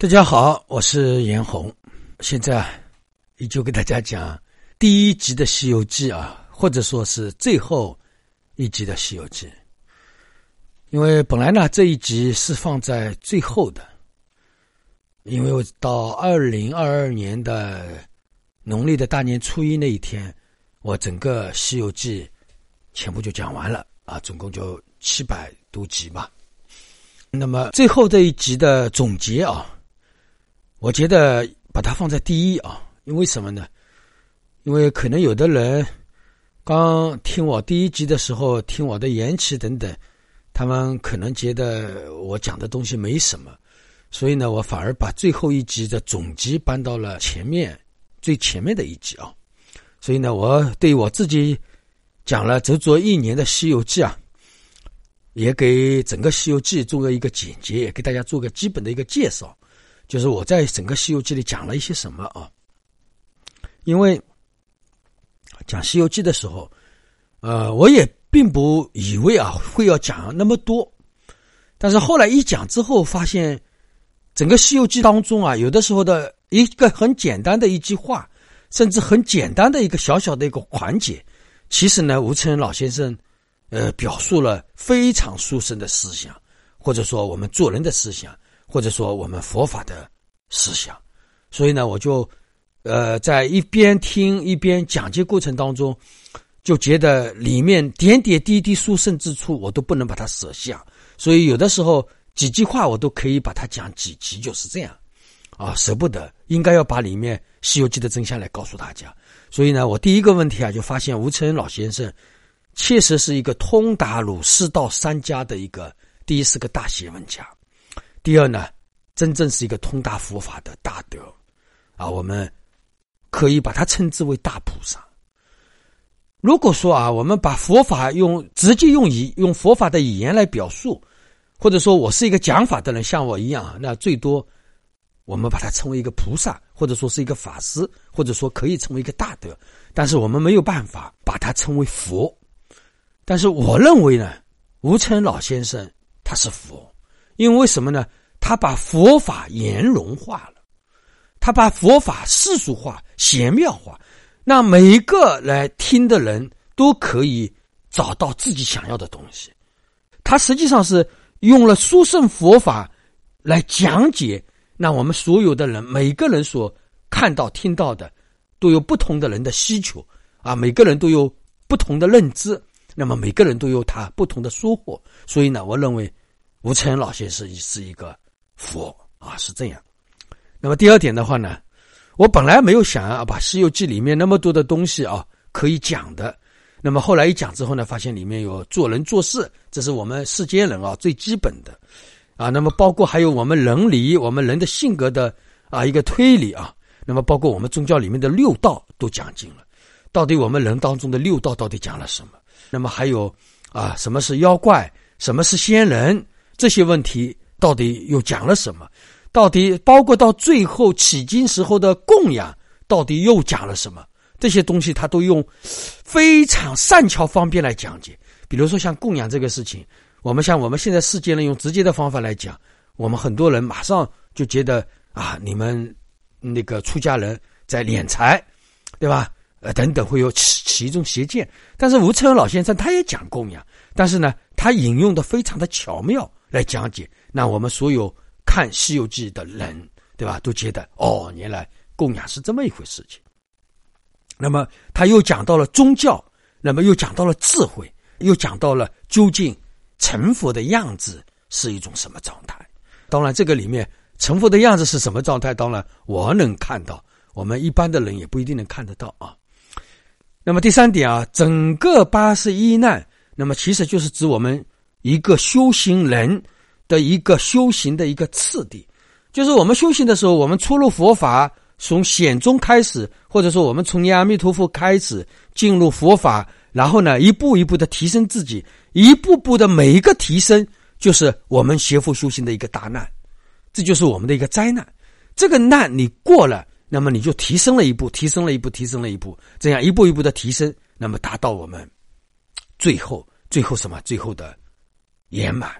大家好，我是严红，现在依旧给大家讲第一集的《西游记》啊，或者说是最后一集的《西游记》。因为本来呢这一集是放在最后的，因为我到二零二二年的农历的大年初一那一天，我整个《西游记》全部就讲完了啊，总共就七百多集吧。那么最后这一集的总结啊。我觉得把它放在第一啊，因为什么呢？因为可能有的人刚听我第一集的时候，听我的言辞等等，他们可能觉得我讲的东西没什么，所以呢，我反而把最后一集的总集搬到了前面最前面的一集啊。所以呢，我对我自己讲了足足一年的《西游记》啊，也给整个《西游记》做了一个简洁，也给大家做个基本的一个介绍。就是我在整个《西游记》里讲了一些什么啊？因为讲《西游记》的时候，呃，我也并不以为啊会要讲那么多，但是后来一讲之后，发现整个《西游记》当中啊，有的时候的一个很简单的一句话，甚至很简单的一个小小的一个环节，其实呢，吴承恩老先生呃表述了非常殊胜的思想，或者说我们做人的思想。或者说我们佛法的思想，所以呢，我就，呃，在一边听一边讲解过程当中，就觉得里面点点滴滴殊胜之处，我都不能把它舍下。所以有的时候几句话我都可以把它讲几集，就是这样，啊，舍不得，应该要把里面《西游记》的真相来告诉大家。所以呢，我第一个问题啊，就发现吴承恩老先生确实是一个通达儒释道三家的一个第一是个大学问家。第二呢，真正是一个通达佛法的大德，啊，我们可以把它称之为大菩萨。如果说啊，我们把佛法用直接用语用佛法的语言来表述，或者说我是一个讲法的人，像我一样，那最多我们把它称为一个菩萨，或者说是一个法师，或者说可以成为一个大德，但是我们没有办法把它称为佛。但是我认为呢，吴承老先生他是佛。因为什么呢？他把佛法圆融化了，他把佛法世俗化、玄妙化，让每一个来听的人都可以找到自己想要的东西。他实际上是用了殊胜佛法来讲解，那我们所有的人，每个人所看到、听到的，都有不同的人的需求啊，每个人都有不同的认知，那么每个人都有他不同的收获。所以呢，我认为。吴承恩老先生是一个佛啊，是这样。那么第二点的话呢，我本来没有想要把《西游记》里面那么多的东西啊可以讲的。那么后来一讲之后呢，发现里面有做人做事，这是我们世间人啊最基本的啊。那么包括还有我们人理，我们人的性格的啊一个推理啊。那么包括我们宗教里面的六道都讲尽了，到底我们人当中的六道到底讲了什么？那么还有啊，什么是妖怪？什么是仙人？这些问题到底又讲了什么？到底包括到最后起经时候的供养，到底又讲了什么？这些东西他都用非常善巧方便来讲解。比如说像供养这个事情，我们像我们现在世间人用直接的方法来讲，我们很多人马上就觉得啊，你们那个出家人在敛财，对吧？呃，等等会有起起一种邪见。但是吴承恩老先生他也讲供养，但是呢，他引用的非常的巧妙。来讲解，那我们所有看《西游记》的人，对吧，都觉得哦，原来供养是这么一回事情。那么他又讲到了宗教，那么又讲到了智慧，又讲到了究竟成佛的样子是一种什么状态。当然，这个里面成佛的样子是什么状态，当然我能看到，我们一般的人也不一定能看得到啊。那么第三点啊，整个八十一难，那么其实就是指我们。一个修行人的一个修行的一个次第，就是我们修行的时候，我们出入佛法，从显宗开始，或者说我们从阿弥陀佛开始进入佛法，然后呢，一步一步的提升自己，一步步的每一个提升，就是我们学佛修行的一个大难，这就是我们的一个灾难。这个难你过了，那么你就提升了一步，提升了一步，提升了一步，这样一步一步的提升，那么达到我们最后，最后什么？最后的。圆满，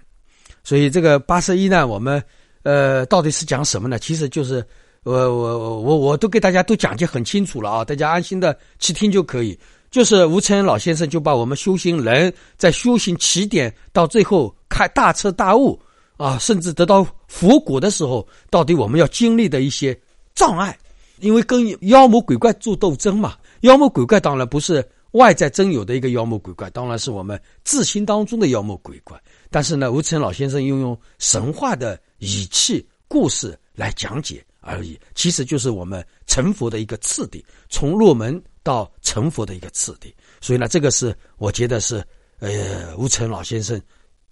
所以这个八十一难，我们呃，到底是讲什么呢？其实就是，我我我我都给大家都讲解很清楚了啊，大家安心的去听就可以。就是吴承恩老先生就把我们修行人在修行起点到最后开大彻大悟啊，甚至得到佛果的时候，到底我们要经历的一些障碍，因为跟妖魔鬼怪做斗争嘛。妖魔鬼怪当然不是外在真有的一个妖魔鬼怪，当然是我们自心当中的妖魔鬼怪。但是呢，吴承老先生又用神话的语气、故事来讲解而已，其实就是我们成佛的一个次第，从入门。到成佛的一个次第，所以呢，这个是我觉得是，呃，吴承老先生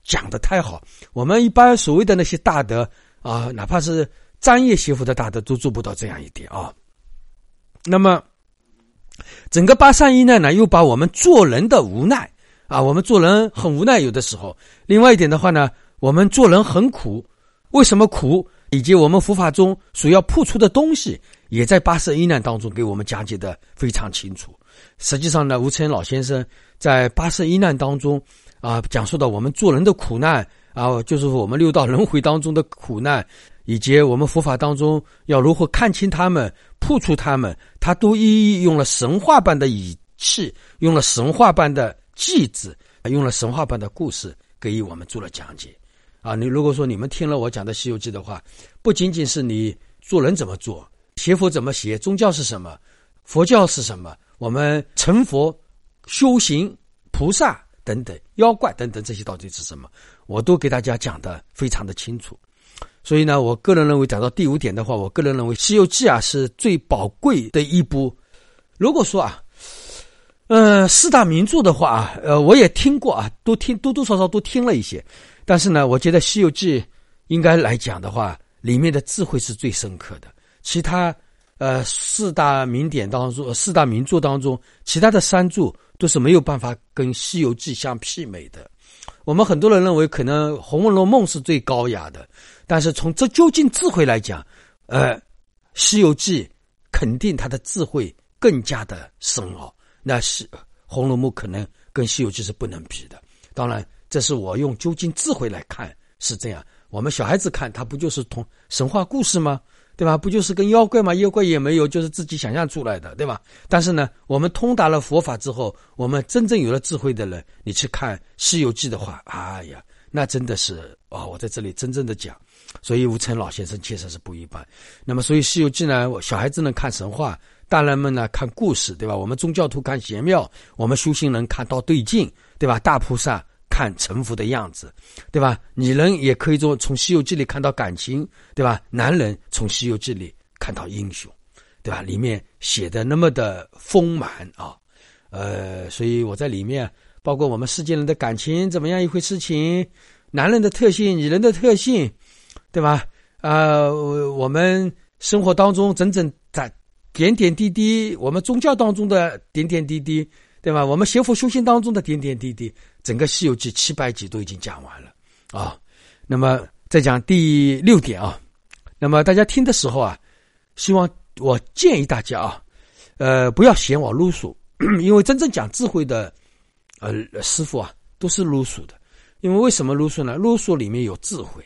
讲的太好。我们一般所谓的那些大德啊，哪怕是专业学佛的大德，都做不到这样一点啊。那么，整个八三一难呢，又把我们做人的无奈啊，我们做人很无奈，有的时候。另外一点的话呢，我们做人很苦，为什么苦？以及我们佛法中所要破除的东西。也在八十一难当中给我们讲解的非常清楚。实际上呢，吴承恩老先生在八十一难当中啊，讲述到我们做人的苦难啊，就是我们六道轮回当中的苦难，以及我们佛法当中要如何看清他们、破除他们，他都一一用了神话般的语气，用了神话般的句子，用了神话般的故事给予我们做了讲解。啊，你如果说你们听了我讲的《西游记》的话，不仅仅是你做人怎么做。学佛怎么学？宗教是什么？佛教是什么？我们成佛、修行、菩萨等等、妖怪等等，这些到底是什么？我都给大家讲的非常的清楚。所以呢，我个人认为讲到第五点的话，我个人认为《西游记》啊是最宝贵的一部。如果说啊，呃，四大名著的话啊，呃，我也听过啊，都听多多少少都听了一些。但是呢，我觉得《西游记》应该来讲的话，里面的智慧是最深刻的。其他，呃，四大名典当中，四大名著当中，其他的三著都是没有办法跟《西游记》相媲美的。我们很多人认为，可能《红楼梦》是最高雅的，但是从这究竟智慧来讲，呃，《西游记》肯定它的智慧更加的深奥。那是《红楼梦》可能跟《西游记》是不能比的。当然，这是我用究竟智慧来看是这样。我们小孩子看，它不就是同神话故事吗？对吧？不就是跟妖怪吗？妖怪也没有，就是自己想象出来的，对吧？但是呢，我们通达了佛法之后，我们真正有了智慧的人，你去看《西游记》的话，哎呀，那真的是啊！我在这里真正的讲，所以吴承老先生确实是不一般。那么，所以《西游记》呢，小孩子能看神话，大人们呢看故事，对吧？我们宗教徒看玄妙，我们修行人看到对境，对吧？大菩萨。看臣服的样子，对吧？女人也可以从从《西游记》里看到感情，对吧？男人从《西游记》里看到英雄，对吧？里面写的那么的丰满啊，呃，所以我在里面，包括我们世间人的感情怎么样一回事情，男人的特性，女人的特性，对吧？啊，我们生活当中整整在点点滴滴，我们宗教当中的点点滴滴。对吧？我们学佛修行当中的点点滴滴，整个《西游记》七百集都已经讲完了啊。那么再讲第六点啊。那么大家听的时候啊，希望我建议大家啊，呃，不要嫌我啰嗦，因为真正讲智慧的呃师傅啊，都是啰嗦的。因为为什么啰嗦呢？啰嗦里面有智慧，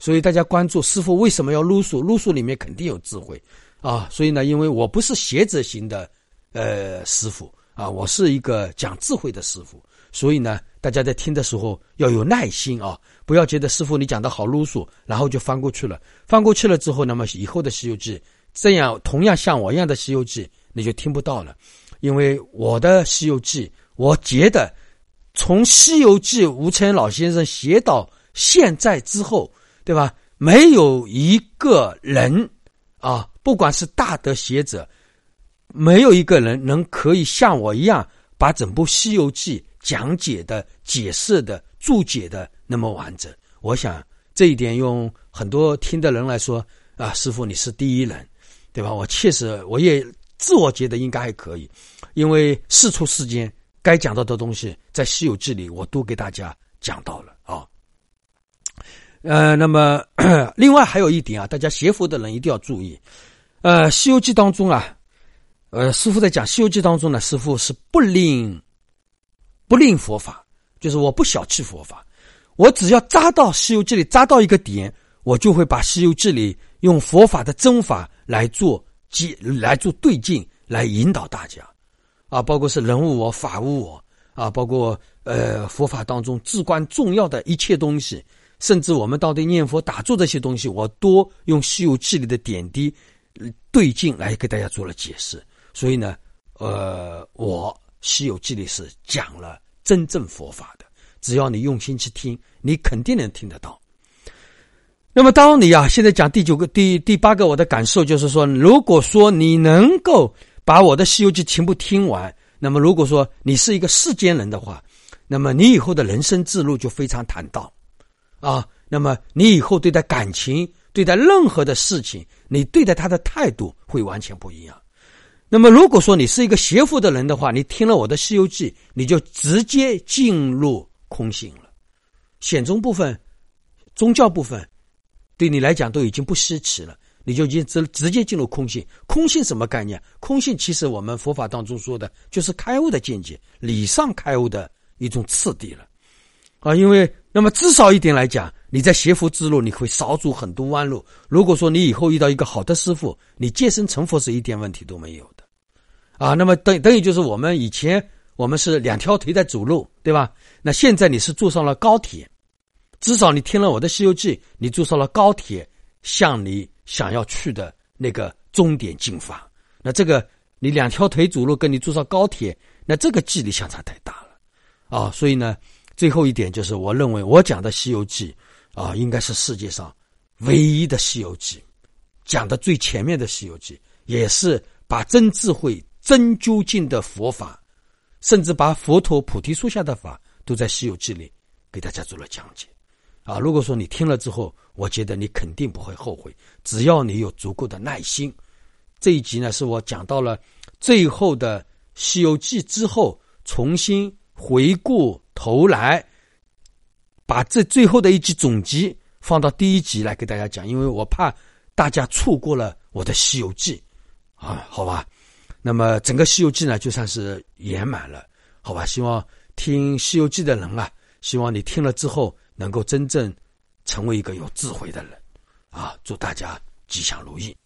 所以大家关注师傅为什么要啰嗦？啰嗦里面肯定有智慧啊。所以呢，因为我不是学者型的呃师傅。啊，我是一个讲智慧的师傅，所以呢，大家在听的时候要有耐心啊，不要觉得师傅你讲的好啰嗦，然后就翻过去了。翻过去了之后，那么以后的《西游记》这样同样像我一样的《西游记》，你就听不到了。因为我的《西游记》，我觉得从《西游记》吴承恩老先生写到现在之后，对吧？没有一个人啊，不管是大德学者。没有一个人能可以像我一样把整部《西游记》讲解的、解释的、注解的那么完整。我想这一点用很多听的人来说啊，师傅你是第一人，对吧？我确实我也自我觉得应该还可以，因为事出世间该讲到的东西在《西游记》里我都给大家讲到了啊。呃，那么另外还有一点啊，大家学佛的人一定要注意，呃，《西游记》当中啊。呃，师傅在讲《西游记》当中呢，师傅是不吝不吝佛法，就是我不小气佛法，我只要扎到《西游记》里扎到一个点，我就会把《西游记》里用佛法的真法来做接来做对镜，来引导大家，啊，包括是人物我、法物我，啊，包括呃佛法当中至关重要的一切东西，甚至我们到底念佛打坐这些东西，我多用《西游记》里的点滴对镜来给大家做了解释。所以呢，呃，我《西游记》里是讲了真正佛法的，只要你用心去听，你肯定能听得到。那么，当你啊，现在讲第九个、第第八个，我的感受就是说，如果说你能够把我的《西游记》全部听完，那么如果说你是一个世间人的话，那么你以后的人生之路就非常坦荡，啊，那么你以后对待感情、对待任何的事情，你对待他的态度会完全不一样。那么，如果说你是一个邪佛的人的话，你听了我的《西游记》，你就直接进入空性了，显宗部分、宗教部分。对你来讲都已经不稀奇了，你就已经直直接进入空性。空性什么概念？空性其实我们佛法当中说的就是开悟的境界，理上开悟的一种次第了。啊，因为那么至少一点来讲，你在学佛之路你会少走很多弯路。如果说你以后遇到一个好的师傅，你戒身成佛是一点问题都没有的。啊，那么等等于就是我们以前我们是两条腿在走路，对吧？那现在你是坐上了高铁。至少你听了我的《西游记》，你坐上了高铁，向你想要去的那个终点进发。那这个你两条腿走路，跟你坐上高铁，那这个距离相差太大了啊！所以呢，最后一点就是，我认为我讲的《西游记》啊，应该是世界上唯一的《西游记》，讲的最前面的《西游记》，也是把真智慧、真究竟的佛法，甚至把佛陀菩提树下的法，都在《西游记》里给大家做了讲解。啊，如果说你听了之后，我觉得你肯定不会后悔，只要你有足够的耐心。这一集呢，是我讲到了最后的《西游记》之后，重新回顾头来，把这最后的一集总集放到第一集来给大家讲，因为我怕大家错过了我的《西游记》啊，好吧？那么整个《西游记》呢，就算是圆满了，好吧？希望听《西游记》的人啊，希望你听了之后。能够真正成为一个有智慧的人，啊！祝大家吉祥如意。